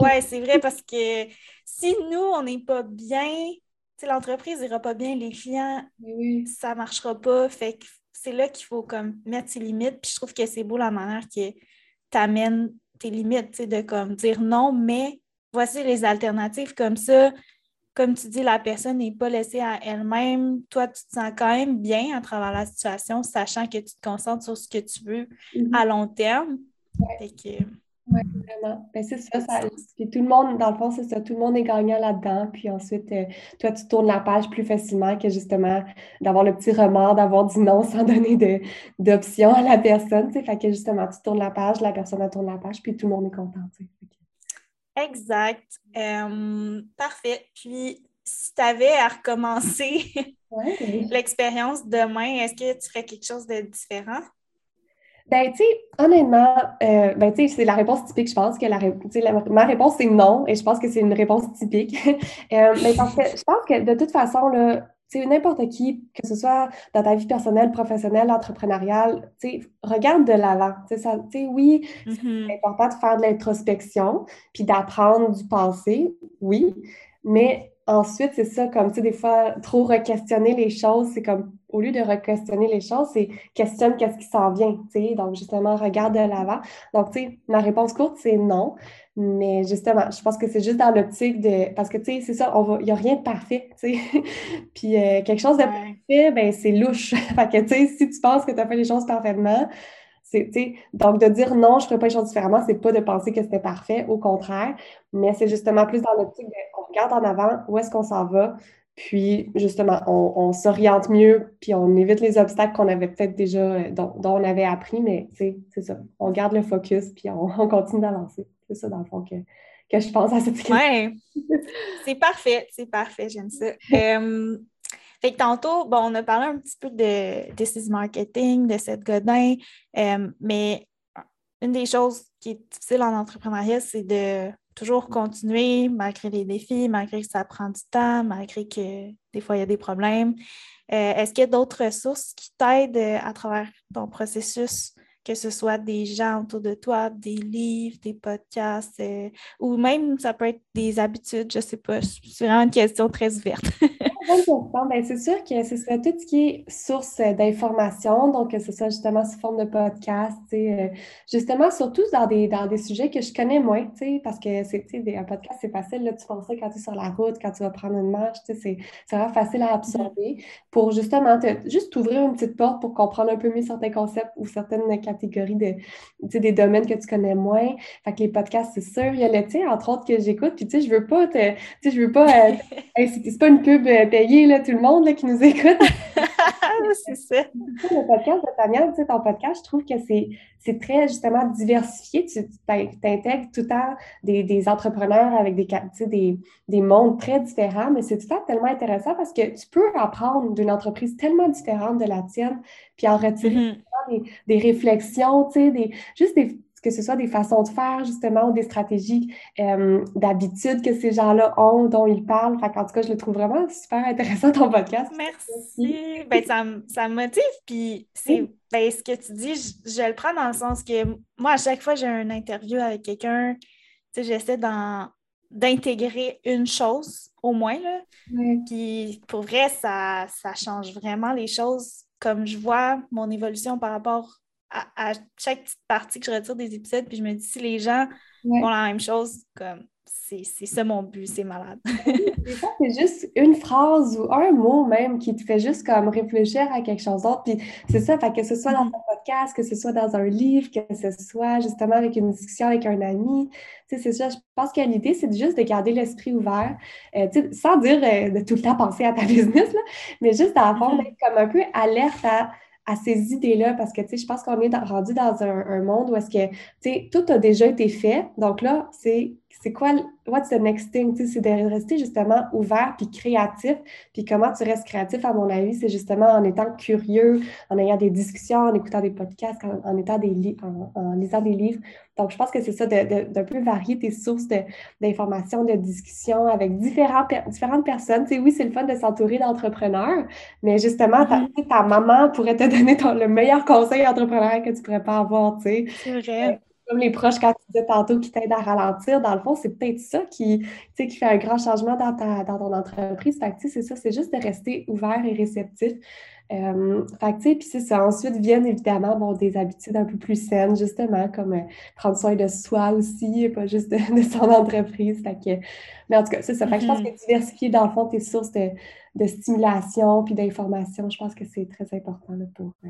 ouais, c'est vrai parce que si nous, on n'est pas bien, l'entreprise n'ira pas bien, les clients, ça ne marchera pas. Fait que c'est là qu'il faut comme mettre ses limites. Puis je trouve que c'est beau la manière que t'amènes tes limites, de comme dire non, mais voici les alternatives comme ça. Comme tu dis, la personne n'est pas laissée à elle-même. Toi, tu te sens quand même bien à travers la situation, sachant que tu te concentres sur ce que tu veux mm-hmm. à long terme. Oui, vraiment. Ben, c'est ça, ça. Puis tout le monde, dans le fond, c'est ça. Tout le monde est gagnant là-dedans. Puis ensuite, euh, toi, tu tournes la page plus facilement que justement d'avoir le petit remords, d'avoir dit non (laughs) sans donner d'options à la personne. Fait que justement, tu tournes la page, la personne tourne la page, puis tout le monde est content. Exact. parfait. Puis, si tu avais à recommencer (laughs) l'expérience demain, est-ce que tu ferais quelque chose de différent? Ben, tu sais, honnêtement, euh, ben, tu sais, c'est la réponse typique, je pense que la, ma réponse, c'est non, et je pense que c'est une réponse typique. (laughs) Euh, mais parce que je pense que de toute façon, là, tu n'importe qui, que ce soit dans ta vie personnelle, professionnelle, entrepreneuriale, tu sais, regarde de l'avant. Tu sais, oui, c'est mm-hmm. important de faire de l'introspection, puis d'apprendre du passé, oui, mais ensuite, c'est ça, comme, tu sais, des fois, trop re-questionner les choses, c'est comme, au lieu de re-questionner les choses, c'est questionne qu'est-ce qui s'en vient, tu sais, donc justement, regarde de l'avant. Donc, tu sais, ma réponse courte, c'est non, mais justement, je pense que c'est juste dans l'optique de, parce que, tu sais, c'est ça, il n'y a rien de parfait, tu sais, (laughs) puis euh, quelque chose de parfait, ben c'est louche. (laughs) fait que, tu sais, si tu penses que tu as fait les choses parfaitement, donc, de dire non, je ne ferai pas les choses différemment, c'est pas de penser que c'était parfait, au contraire, mais c'est justement plus dans l'optique on regarde en avant, où est-ce qu'on s'en va, puis justement, on, s'oriente mieux, puis on évite les obstacles qu'on avait peut-être déjà, euh, dont, on avait appris, mais c'est ça, on garde le focus, puis on, continue d'avancer. C'est ça, dans le fond, que, je pense à cette question. Oui, c'est parfait, c'est parfait, j'aime ça. Euh, fait que tantôt, bon, on a parlé un petit peu de This Marketing, de cette Godin, euh, mais une des choses qui est difficile en entrepreneuriat, c'est de toujours continuer malgré les défis, malgré que ça prend du temps, malgré que des fois il y a des problèmes. Euh, est-ce qu'il y a d'autres ressources qui t'aident à travers ton processus que ce soit des gens autour de toi, des livres, des podcasts, euh, ou même ça peut être des habitudes, je ne sais pas. C'est vraiment une question très ouverte. (laughs) Ben, c'est sûr que ce serait tout ce qui est source d'information, donc que ce soit justement sous forme de podcast, euh, justement, surtout dans des, dans des sujets que je connais moins, parce que c'est un podcast, c'est facile, là, tu penses ça quand tu es sur la route, quand tu vas prendre une marche, c'est vraiment facile à absorber pour justement te, juste ouvrir une petite porte pour comprendre un peu mieux certains concepts ou certaines catégories de, des domaines que tu connais moins. Fait que les podcasts, c'est sûr. Il y a le tien, entre autres, que j'écoute, puis tu sais, je veux pas te, je veux pas, euh, (laughs) c'est pas une pub payée, là, tout le monde là, qui nous écoute. (laughs) (laughs) c'est ça. Le podcast de Tania, tu sais, ton podcast, je trouve que c'est très justement diversifié. Tu intègres tout le temps des, des entrepreneurs avec des, des, des mondes très différents, mais c'est tout le temps tellement intéressant parce que tu peux apprendre d'une entreprise tellement différente de la tienne, puis en retirer mm-hmm des, réflexions, tu sais, des, juste des, que ce soit des façons de faire, justement, ou des stratégies euh, d'habitude que ces gens-là ont, dont ils parlent. Fait en tout cas, je le trouve vraiment super intéressant, ton podcast. Merci. ben, ça, ça me motive. Puis, c'est ben, ce que tu dis, je, le prends dans le sens que moi, à chaque fois que j'ai une interview avec quelqu'un, j'essaie d'intégrer une chose au moins. Là. Puis, pour vrai, ça, ça change vraiment les choses comme je vois mon évolution par rapport à, chaque petite partie que je retire des épisodes, puis je me dis si les gens font la même chose, comme c'est ça mon but, c'est malade. (laughs) c'est juste une phrase ou un mot même qui te fait juste comme réfléchir à quelque chose d'autre. Puis c'est ça, fait que ce soit dans mm-hmm. un podcast, que ce soit dans un livre, que ce soit justement avec une discussion avec un ami. Tu sais, c'est ça. Je pense que l'idée, c'est juste de garder l'esprit ouvert, euh, sans dire euh, de tout le temps penser à ta (laughs) business, là, mais juste d'avoir mm-hmm. comme un peu alerte à à ces idées-là parce que, tu sais, je pense qu'on est rendu dans un, un monde où est-ce que, tu sais, tout a déjà été fait. Donc là, c'est c'est quoi, what's the next thing? C'est de rester justement ouvert puis créatif. Puis comment tu restes créatif, à mon avis, c'est justement en étant curieux, en ayant des discussions, en écoutant des podcasts, en, étant des en, lisant des livres. Donc, je pense que c'est ça, d'un peu varier tes sources d'informations, de, discussions avec différents, différentes personnes. Tu sais, oui, c'est le fun de s'entourer d'entrepreneurs, mais justement, ta, mm-hmm. ta, maman pourrait te (laughs) donner le meilleur conseil entrepreneur que tu pourrais pas avoir, tu sais. C'est vrai. Comme les proches, quand tu disais tantôt, qui t'aident à ralentir, dans le fond, c'est peut-être ça qui, qui fait un grand changement dans, ta, dans ton entreprise. Fait que, c'est ça, c'est juste de rester ouvert et réceptif. Euh, fait que, puis c'est ça. Ensuite viennent évidemment bon, des habitudes un peu plus saines, justement, comme euh, prendre soin de soi aussi, pas juste de, son entreprise. Fait que, mais en tout cas, c'est ça. Fait que je pense mm-hmm. que diversifier, dans le fond, tes sources de, de stimulation puis d'information, je pense que c'est très important là, pour, euh,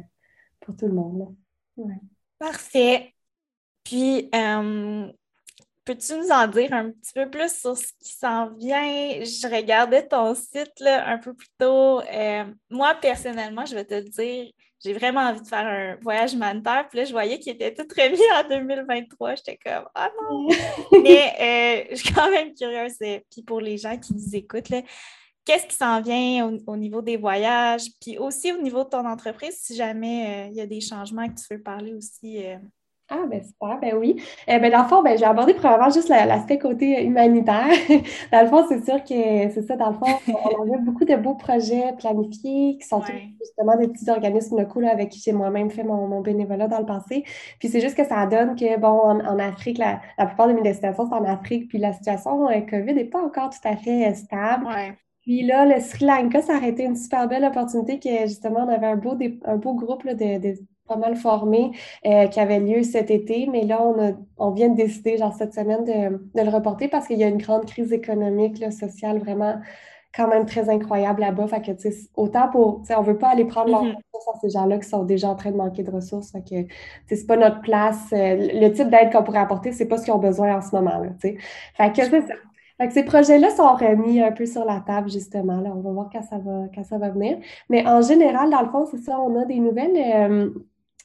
pour tout le monde. Ouais. Parfait. Puis, euh, peux-tu nous en dire un petit peu plus sur ce qui s'en vient? Je regardais ton site là, un peu plus tôt. Euh, moi, personnellement, je vais te dire, j'ai vraiment envie de faire un voyage humanitaire. Puis là, je voyais qu'il était tout remis en 2023. J'étais comme, ah non! (laughs) Mais euh, je suis quand même curieuse. Puis pour les gens qui nous écoutent, là, qu'est-ce qui s'en vient au, niveau des voyages, puis aussi au niveau de ton entreprise, si jamais il y a des changements que tu veux parler aussi. Ah, ben super, ben oui. Eh ben, dans le fond, ben, j'ai abordé probablement juste l'aspect côté humanitaire. (laughs) dans le fond, c'est sûr que c'est ça, dans le fond, on a beaucoup de beaux projets planifiés qui sont justement des petits organismes locaux là, avec qui j'ai moi-même fait mon, bénévolat dans le passé. Puis c'est juste que ça donne que, bon, en, Afrique, la, plupart de mes destinations sont en Afrique, puis la situation euh, COVID n'est pas encore tout à fait euh, stable. Puis là, le Sri Lanka, ça aurait été une super belle opportunité que justement, on avait un beau, un beau groupe là, de, de pas mal formé euh, qui avait lieu cet été, mais là, on, on vient de décider, genre cette semaine, de, de le reporter parce qu'il y a une grande crise économique, là, sociale, vraiment quand même très incroyable là-bas. Fait que, tu sais, autant pour, tu sais, on veut pas aller prendre mm à ces gens-là qui sont déjà en train de manquer de ressources. Fait que, tu sais, c'est pas notre place. Euh, le type d'aide qu'on pourrait apporter, c'est pas ce qu'ils ont besoin en ce moment-là, tu sais. Fait que, c'est ça. Fait que ces projets-là sont remis un peu sur la table, justement. Là, on va voir quand ça va, quand ça va venir. Mais en général, dans le fond, c'est ça, on a des nouvelles. Euh,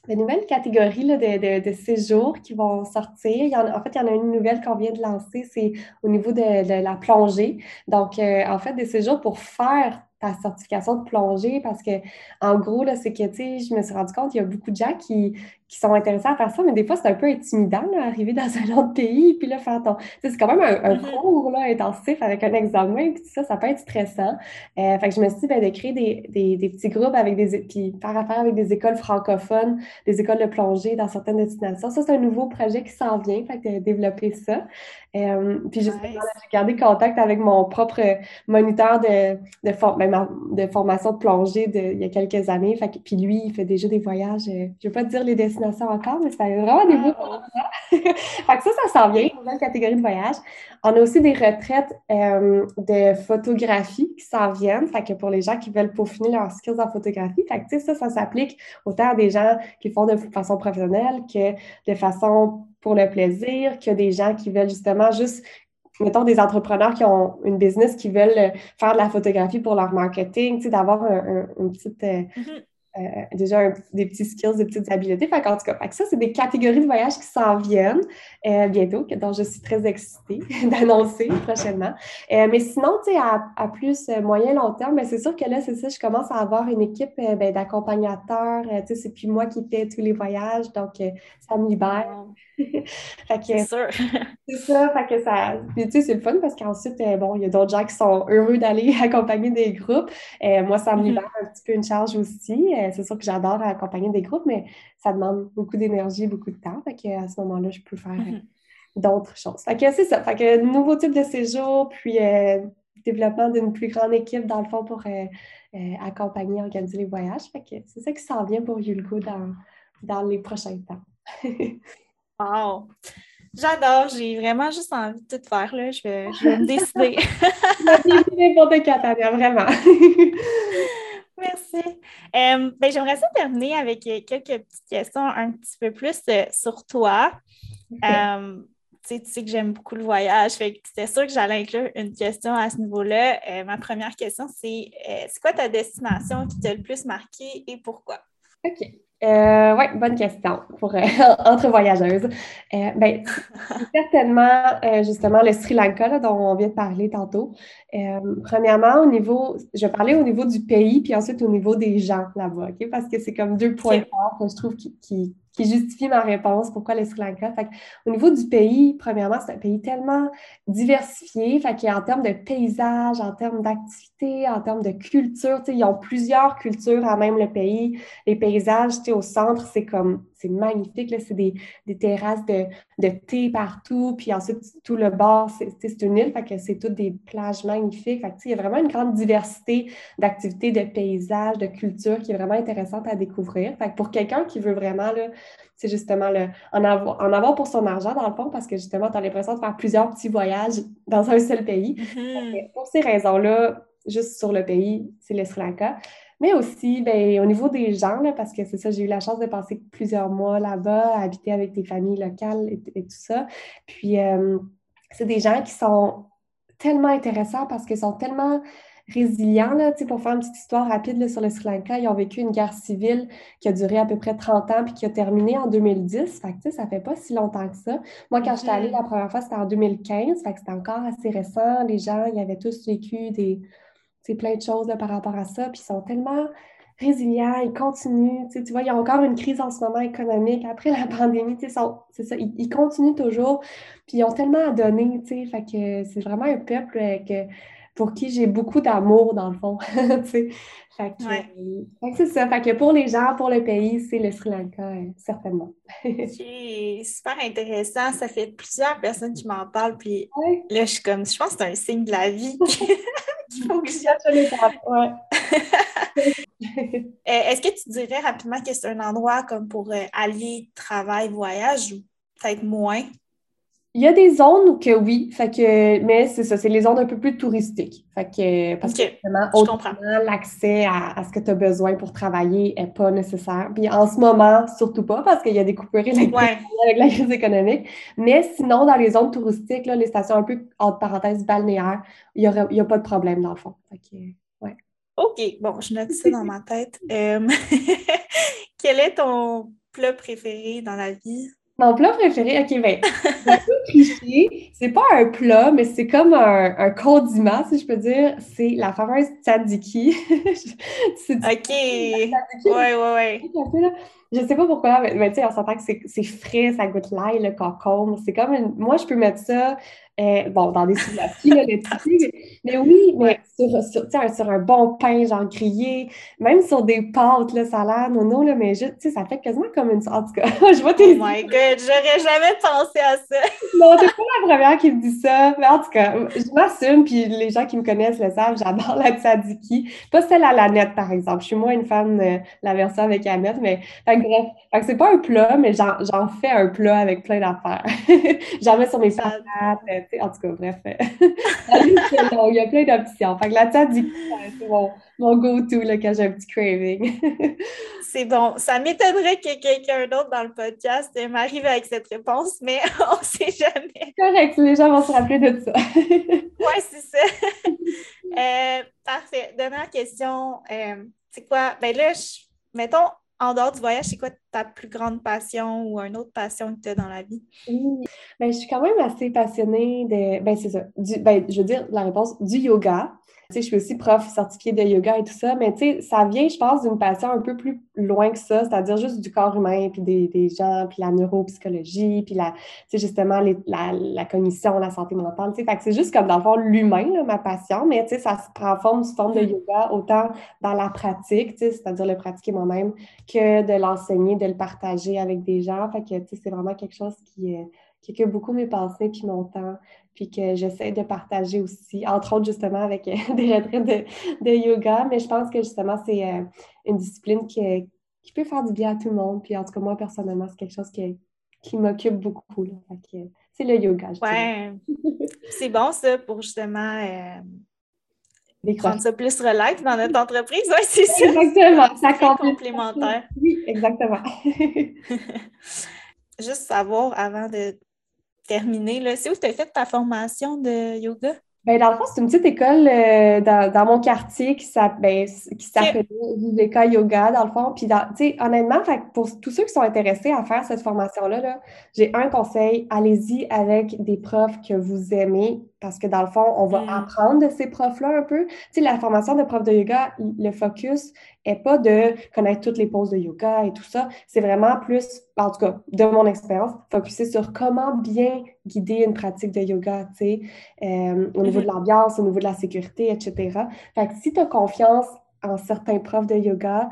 de nouvelles catégories de, de, séjours qui vont sortir. Il y en, en fait, il y en a une nouvelle qu'on vient de lancer, c'est au niveau de, la plongée. Donc, euh, en fait, des séjours pour faire ta certification de plongée parce que, en gros, là, c'est que, tu sais, je me suis rendu compte qu'il y a beaucoup de gens qui, qui sont intéressés à faire ça, mais des fois, c'est un peu intimidant, là, arriver dans un autre pays, puis là, faire ton... c'est quand même un, mm-hmm. cours, là, intensif avec un examen, puis ça, ça peut être stressant. Euh, fait que je me suis dit, ben, de créer des, des, des, petits groupes avec des... puis faire affaire avec des écoles francophones, des écoles de plongée dans certaines destinations. Ça, c'est un nouveau projet qui s'en vient, fait que développer ça. Euh, puis justement, j'ai gardé contact avec mon propre moniteur de, de, ben, de formation de plongée de, il y a quelques années. Fait que, puis lui, il fait déjà des voyages, euh, je ne vais pas te dire les destinations, encore, mais ça a vraiment des beaux ah. (laughs) fait que ça, ça s'en vient, une nouvelle catégorie de voyage. On a aussi des retraites euh, de photographie qui s'en viennent. Fait que pour les gens qui veulent peaufiner leurs skills en photographie, fait que, ça, ça s'applique autant à des gens qui font de façon professionnelle que de façon pour le plaisir, que des gens qui veulent justement juste mettons, des entrepreneurs qui ont une business qui veulent faire de la photographie pour leur marketing, tu sais, d'avoir un, une petite, euh, mm-hmm. Euh, déjà des petits skills, des petites habiletés. Fait en tout cas, ça, c'est des catégories de voyage qui s'en viennent euh, bientôt, dont je suis très excitée (laughs) d'annoncer prochainement. Euh, mais sinon, tu sais, à, plus moyen long terme, ben, c'est sûr que là, c'est ça, je commence à avoir une équipe ben, d'accompagnateurs. tu sais, c'est plus moi qui fais tous les voyages, donc ça me libère. (laughs) c'est sûr. (laughs) c'est ça, fait que ça. Puis, tu sais, c'est le fun parce qu'ensuite, bon, il y a d'autres gens qui sont heureux d'aller (laughs) accompagner des groupes. moi, ça me mm-hmm. libère un petit peu une charge aussi. Euh, c'est sûr que j'adore accompagner des groupes, mais ça demande beaucoup d'énergie, beaucoup de temps. Fait qu'à ce moment-là, je peux faire euh, mm-hmm. d'autres choses. Fait que c'est ça. Fait que nouveau type de séjour, puis euh, développement d'une plus grande équipe, dans le fond, pour accompagner, organiser les voyages. Fait que c'est ça qui s'en vient pour Yulko dans, dans les prochains temps. Wow! J'adore, j'ai vraiment juste envie de tout faire, là. Je vais, je vais me décider. (laughs) N'importe quoi, vraiment. (laughs) Merci. Euh, ben, j'aimerais ça terminer avec euh, quelques petites questions un petit peu plus euh, sur toi. tu sais que j'aime beaucoup le voyage, c'était sûr que j'allais inclure une question à ce niveau-là. ma première question, c'est c'est quoi ta destination qui t'a le plus marqué et pourquoi? OK. Euh, oui, bonne question pour euh, (laughs) entre voyageuses. Euh, ben, (laughs) certainement justement le Sri Lanka dont on vient de parler tantôt. premièrement, au niveau, je vais parler au niveau du pays, puis ensuite au niveau des gens là-bas, ok? Parce que c'est comme deux points forts que je trouve qui, qui justifie ma réponse, pourquoi le Sri Lanka? au niveau du pays, premièrement, c'est un pays tellement diversifié, en termes de paysage, en termes d'activité, en termes de culture, ils ont plusieurs cultures à même le pays. Les paysages, au centre, c'est comme c'est magnifique. C'est des, des, terrasses de, de, thé partout. Puis ensuite, tout le bord, c'est une île, fait que c'est toutes des plages magnifiques. Fait il y a vraiment une grande diversité d'activités, de paysages, de culture qui est vraiment intéressante à découvrir. Fait pour quelqu'un qui veut vraiment, c'est justement le, en, avoir, en avoir pour son argent, dans le fond, parce que justement, tu as l'impression de faire plusieurs petits voyages dans un seul pays. Mm-hmm. Pour ces raisons-là, juste sur le pays, c'est le Sri Lanka. Mais aussi, ben, au niveau des gens, parce que c'est ça, j'ai eu la chance de passer plusieurs mois là-bas, habiter avec des familles locales et, tout ça. Puis, euh, c'est des gens qui sont tellement intéressants parce qu'ils sont tellement résilients. Là, pour faire une petite histoire rapide là, sur le Sri Lanka, ils ont vécu une guerre civile qui a duré à peu près 30 ans puis qui a terminé en 2010. Fait que, ça fait pas si longtemps que ça. Moi, quand j'étais allée la première fois, c'était en 2015. Fait que c'était encore assez récent. Les gens, ils avaient tous vécu des plein de choses par rapport à ça. Puis ils sont tellement résilients, ils continuent. Tu vois, il y a encore une crise en ce moment économique après la (laughs) pandémie. C'est ça, ils, continuent toujours. Puis ils ont tellement à donner. Fait que c'est vraiment un peuple que pour qui j'ai beaucoup d'amour, dans le fond. (laughs) fait que, c'est ça. Fait que pour les gens, pour le pays, c'est le Sri Lanka, euh, certainement. (laughs) C'est super intéressant. Ça fait plusieurs personnes qui m'en parlent. Puis là, je suis comme, je pense que c'est un signe de la vie faut que Ouais. (laughs) Euh, est-ce que tu dirais rapidement que c'est un endroit comme pour euh, allier travail, voyage ou peut-être moins? Il y a des zones que oui, fait que, mais c'est ça, c'est les zones un peu plus touristiques. Fait que, parce que justement, l'accès à, ce que tu as besoin pour travailler n'est pas nécessaire. Puis en ce moment, surtout pas, parce qu'il y a des coupures électriques avec la crise économique. Mais sinon, dans les zones touristiques, là, les stations un peu, entre parenthèses, balnéaires, il n'y a pas de problème dans le fond. Fait que, ouais. OK, bon, je note ça dans ma tête. Euh, (laughs) quel est ton plat préféré dans la vie? Mon plat préféré, ok, ben, (laughs) cliché. C'est pas un plat, mais c'est comme un, un, condiment, si je peux dire. C'est la fameuse tzatziki. (laughs) ok. Ouais, ouais, ouais. Je sais pas pourquoi, mais, tu sais, on s'entend que c'est frais, ça goûte l'ail, le concombre. C'est comme une... Moi, je peux mettre ça euh, bon, dans des souvlaki, là, les mais, mais oui, mais sur, sur, sur, un bon pain, genre grillé, même sur des pâtes, là, salade, non, non, là, mais juste, tu sais, ça fait quasiment comme une... En tout cas, (laughs) je vois tes... Oh my God, j'aurais jamais pensé à ça! non, t'es pas la première qui me dit ça, mais en tout cas, je m'assume, puis les gens qui me connaissent le savent, j'adore la tzatziki. Pas celle à la nette, par exemple. Je suis moins une fan de la version avec la nette, mais... Fait bref, fait que c'est pas un plat, mais j'en fais un plat avec plein d'affaires. (laughs) j'en mets sur mes patates, en tout cas, bref. (laughs) il y a plein d'options. Fait que la tzatziki, c'est mon, mon go-to quand j'ai un petit craving. (laughs) c'est bon. Ça m'étonnerait que quelqu'un d'autre dans le podcast m'arrive avec cette réponse, mais on ne sait jamais. Correct, les gens vont se rappeler de ça. oui, c'est ça. Euh, parfait. Dernière question. Euh, c'est quoi? Ben là, mettons, en dehors du voyage, c'est quoi ta plus grande passion ou une autre passion que tu as dans la vie? Oui. Ben, je suis quand même assez passionnée de. Ben, c'est ça. Du, ben, je veux dire, la réponse, du yoga. Tu sais, je suis aussi prof certifiée de yoga et tout ça, mais tu sais, ça vient, je pense, d'une passion un peu plus loin que ça, c'est-à-dire juste du corps humain, puis des, des gens, puis la neuropsychologie, puis la, tu sais, justement, la, la, cognition, la santé mentale, tu sais, fait que c'est juste comme, dans le fond, l'humain, ma passion, mais tu sais, ça se prend forme sous forme de mm. yoga, autant dans la pratique, tu sais, c'est-à-dire le pratiquer moi-même, que de l'enseigner, de le partager avec des gens, que, tu sais, c'est vraiment quelque chose qui... est qui occupe beaucoup mes pensées puis mon temps, puis que j'essaie de partager aussi, entre autres justement avec (laughs) des retraites de, yoga, mais je pense que justement c'est euh, une discipline qui, qui, peut faire du bien à tout le monde, puis en tout cas moi personnellement c'est quelque chose qui, qui m'occupe beaucoup. C'est le yoga. C'est bon ça pour justement euh, prendre ça plus relax dans notre entreprise. Oui, c'est ça. Exactement, ça complémentaire. Oui, exactement. (laughs) Juste savoir avant de terminé. C'est où tu as fait ta formation de yoga? Ben, dans le fond, c'est une petite école euh, dans, mon quartier qui ben, s'appelle Viveka Yoga, dans le fond. Puis, honnêtement, pour tous ceux qui sont intéressés à faire cette formation-là, -là, j'ai un conseil, allez-y avec des profs que vous aimez parce que dans le fond, on va mm. apprendre de ces profs-là un peu. Tu sais, la formation de prof de yoga, le focus est pas de connaître toutes les poses de yoga et tout ça. C'est vraiment plus, en tout cas, de mon expérience, focuser sur comment bien guider une pratique de yoga, tu sais, euh, au niveau de mm-hmm. l'ambiance, au niveau de la sécurité, etc. Fait que si tu as confiance en certains profs de yoga,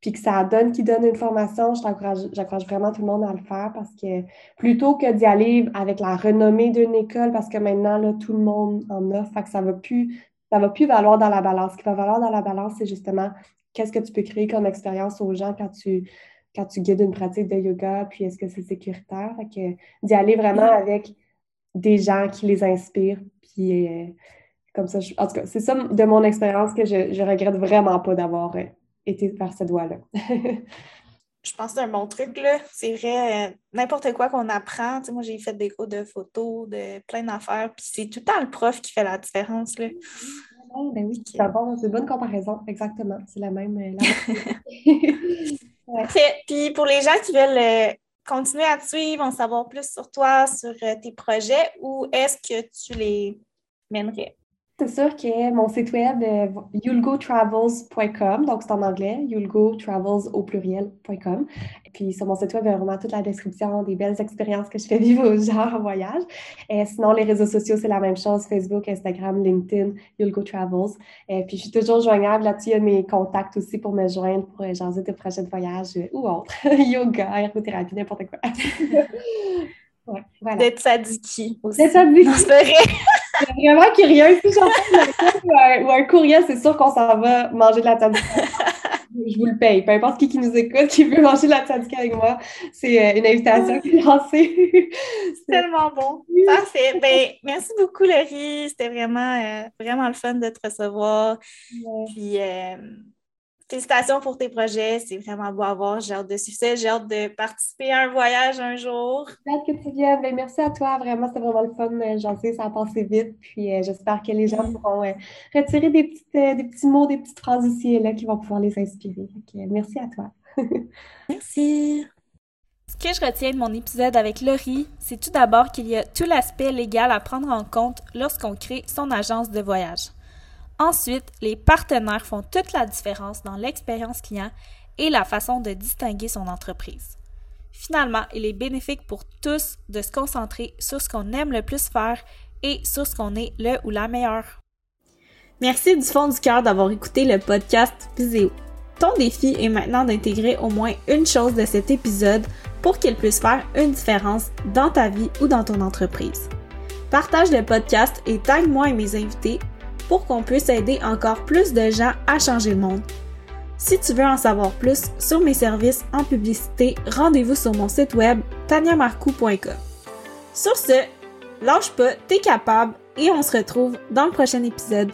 puis que ça donne qui donne une formation, j'encourage vraiment tout le monde à le faire parce que plutôt que d'y aller avec la renommée d'une école, parce que maintenant, là, tout le monde en offre, fait que ça va plus, ça va plus valoir dans la balance. Ce qui va valoir dans la balance, c'est justement qu'est-ce que tu peux créer comme expérience aux gens quand tu, quand tu guides une pratique de yoga, puis est-ce que c'est sécuritaire? Fait que d'y aller vraiment avec des gens qui les inspirent, puis euh, comme ça, en tout cas, c'est ça de mon expérience que je, je regrette vraiment pas d'avoir euh, été vers ce doigt-là. je pense que c'est un bon truc, là. C'est vrai, euh, n'importe quoi qu'on apprend. moi, j'ai fait des cours de photos, de plein d'affaires, puis c'est tout le temps le prof qui fait la différence, là. ben oui, c'est bon, c'est une bonne comparaison, exactement. C'est la même. Euh, (laughs) (laughs) Puis pour les gens qui veulent euh, continuer à te suivre, en savoir plus sur toi, sur tes projets, où est-ce que tu les mènerais? C'est sûr que mon site web, euh, you'llgotravels.com, donc c'est en anglais, you'llgotravels au pluriel.com. Et puis sur mon site web, il y a vraiment toute la description des belles expériences que je fais (laughs) vivre aux gens en voyage. Et sinon, les réseaux sociaux, c'est la même chose, Facebook, Instagram, LinkedIn, You'll Go Travels. Et puis je suis toujours joignable là-dessus, il y a mes contacts aussi pour me joindre pour euh, jaser de prochains voyages euh, ou autres. (laughs) Yoga, aérothérapie, n'importe quoi. (laughs) ouais, voilà. D'être sadiki. D'être sadiki. Je (laughs) vraiment curieux. Si j'entends ou un courriel, c'est sûr qu'on s'en va manger de la tzatziki. je vous le paye. Peu importe qui, qui nous écoute, qui veut manger de la tzatziki avec moi, c'est euh, une invitation qui est lancée. (laughs) c'est tellement bon. Parfait. Ben, merci beaucoup, Laurie. C'était vraiment, euh, vraiment le fun de te recevoir. Puis, euh, Félicitations pour tes projets, c'est vraiment beau à voir. J'ai hâte de succès, j'ai hâte de participer à un voyage un jour. Hâte que tu viennes. Merci à toi, vraiment, c'était vraiment le fun. Euh, j'en sais, ça a passé vite. Puis euh, j'espère que les gens pourront euh, retirer des, petites, des petits mots, des petites phrases ici et là qui vont pouvoir les inspirer. merci à toi. (laughs) merci. Ce que je retiens de mon épisode avec Laurie, c'est tout d'abord qu'il y a tout l'aspect légal à prendre en compte lorsqu'on crée son agence de voyage. Ensuite, les partenaires font toute la différence dans l'expérience client et la façon de distinguer son entreprise. Finalement, il est bénéfique pour tous de se concentrer sur ce qu'on aime le plus faire et sur ce qu'on est le ou la meilleure. Merci du fond du cœur d'avoir écouté le podcast Viséo. Ton défi est maintenant d'intégrer au moins une chose de cet épisode pour qu'il puisse faire une différence dans ta vie ou dans ton entreprise. Partage le podcast et tag moi et mes invités pour qu'on puisse aider encore plus de gens à changer le monde. Si tu veux en savoir plus sur mes services en publicité, rendez-vous sur mon site web taniamarcou.com. Sur ce, lâche pas, t'es capable et on se retrouve dans le prochain épisode.